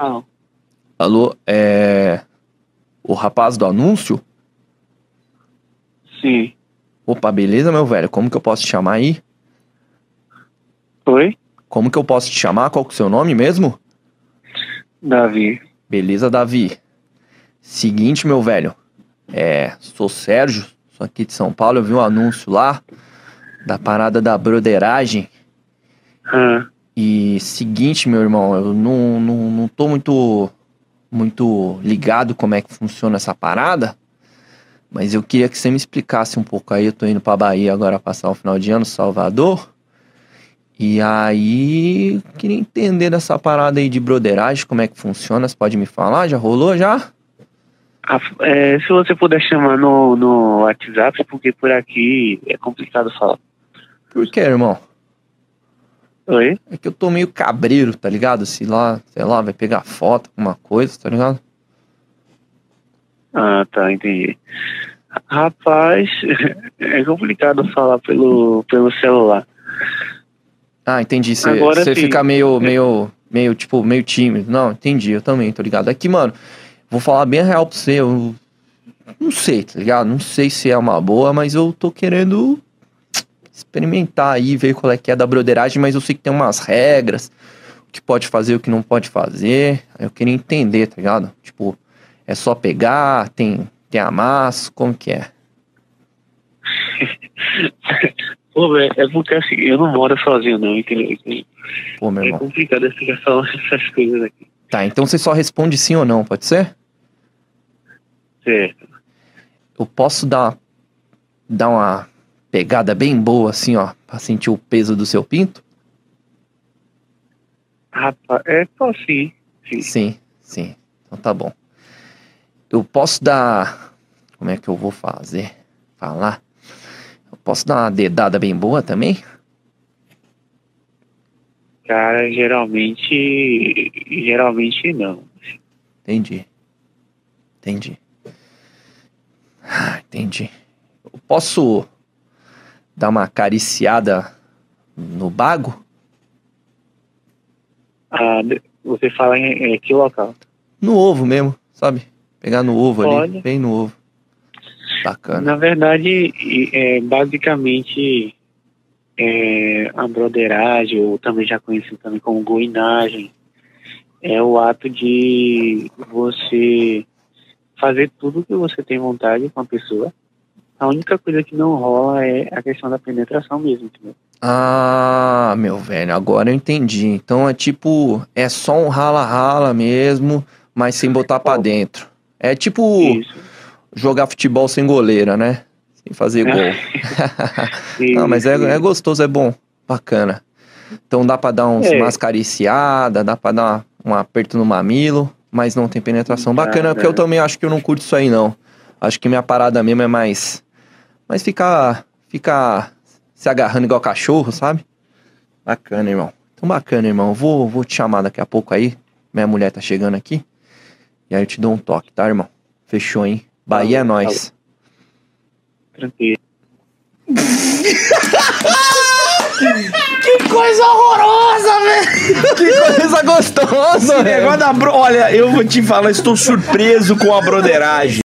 Alô. Alô, é. O rapaz do anúncio? Sim. Opa, beleza, meu velho? Como que eu posso te chamar aí? Oi? Como que eu posso te chamar? Qual que é o seu nome mesmo? Davi. Beleza, Davi. Seguinte, meu velho. É, sou Sérgio, sou aqui de São Paulo. Eu vi um anúncio lá da parada da broderagem. Ah, E seguinte, meu irmão, eu não, não, não tô muito, muito ligado como é que funciona essa parada. Mas eu queria que você me explicasse um pouco aí. Eu tô indo pra Bahia agora passar o final de ano, Salvador. E aí, queria entender dessa parada aí de broderagem, como é que funciona. Você pode me falar? Já rolou já? a- é, se você puder chamar no, no WhatsApp, porque por aqui é complicado falar. Por quê, irmão? Oi? É que eu tô meio cabreiro, tá ligado? Se lá, sei lá, vai pegar foto, alguma coisa, tá ligado? Ah, tá, entendi. Rapaz, é complicado falar pelo, pelo celular. Ah, entendi. Você fica meio, meio, meio, tipo, meio tímido. Não, entendi, eu também, tô ligado. Aqui, mano, vou falar bem a real pra você, eu não sei, tá ligado? Não sei se é uma boa, mas eu tô querendo experimentar aí, ver qual é que é da broderagem, mas eu sei que tem umas regras, o que pode fazer, o que não pode fazer. Eu queria entender, tá ligado? Tipo, é só pegar, tem, tem amasso, como que é? Pô, velho, é porque assim, eu não moro sozinho não, entendeu? Pô, meu É irmão. complicado explicar essas coisas aqui. Tá, então você só responde sim ou não, pode ser? Certo. Eu posso dar, dar uma pegada bem boa, assim, ó, pra sentir o peso do seu pinto? Rapaz, é só sim. sim. Sim, sim. Então tá bom. Eu posso dar. Como é que eu vou fazer? Falar? Eu posso dar uma dedada bem boa também? Cara, geralmente. Geralmente não. Entendi. Entendi. Ah, entendi. Eu posso dar uma acariciada no bago? Ah, você fala em, em que local? No ovo mesmo, sabe? Pegar no ovo ali, bem no ovo. Bacana. Na verdade, é, basicamente, é, a broderagem, ou também já conhecido também como goinagem, é o ato de você fazer tudo que você tem vontade com a pessoa. A única coisa que não rola é a questão da penetração mesmo, entendeu? Ah, meu velho, agora eu entendi. Então é tipo, é só um rala-rala mesmo, mas sem botar pra Oh. dentro. É tipo Isso. jogar futebol sem goleira, né? Sem fazer gol. Não, mas é, é gostoso, é bom. Bacana. Então dá pra dar uns, É. umas cariciadas, dá pra dar um aperto no mamilo, mas não tem penetração. Bacana, porque eu também acho que eu não curto isso aí, não. Acho que minha parada mesmo é mais. Mas ficar. Ficar se agarrando igual cachorro, sabe? Bacana, irmão. Então bacana, irmão. Vou, vou te chamar daqui a pouco aí. Minha mulher tá chegando aqui. E aí eu te dou um toque, tá, irmão? Fechou, hein? Bahia é nós. Tranquilo. Que coisa horrorosa, velho! Que coisa gostosa, Esse negócio da bro... Olha, eu vou te falar, estou surpreso com a broderagem.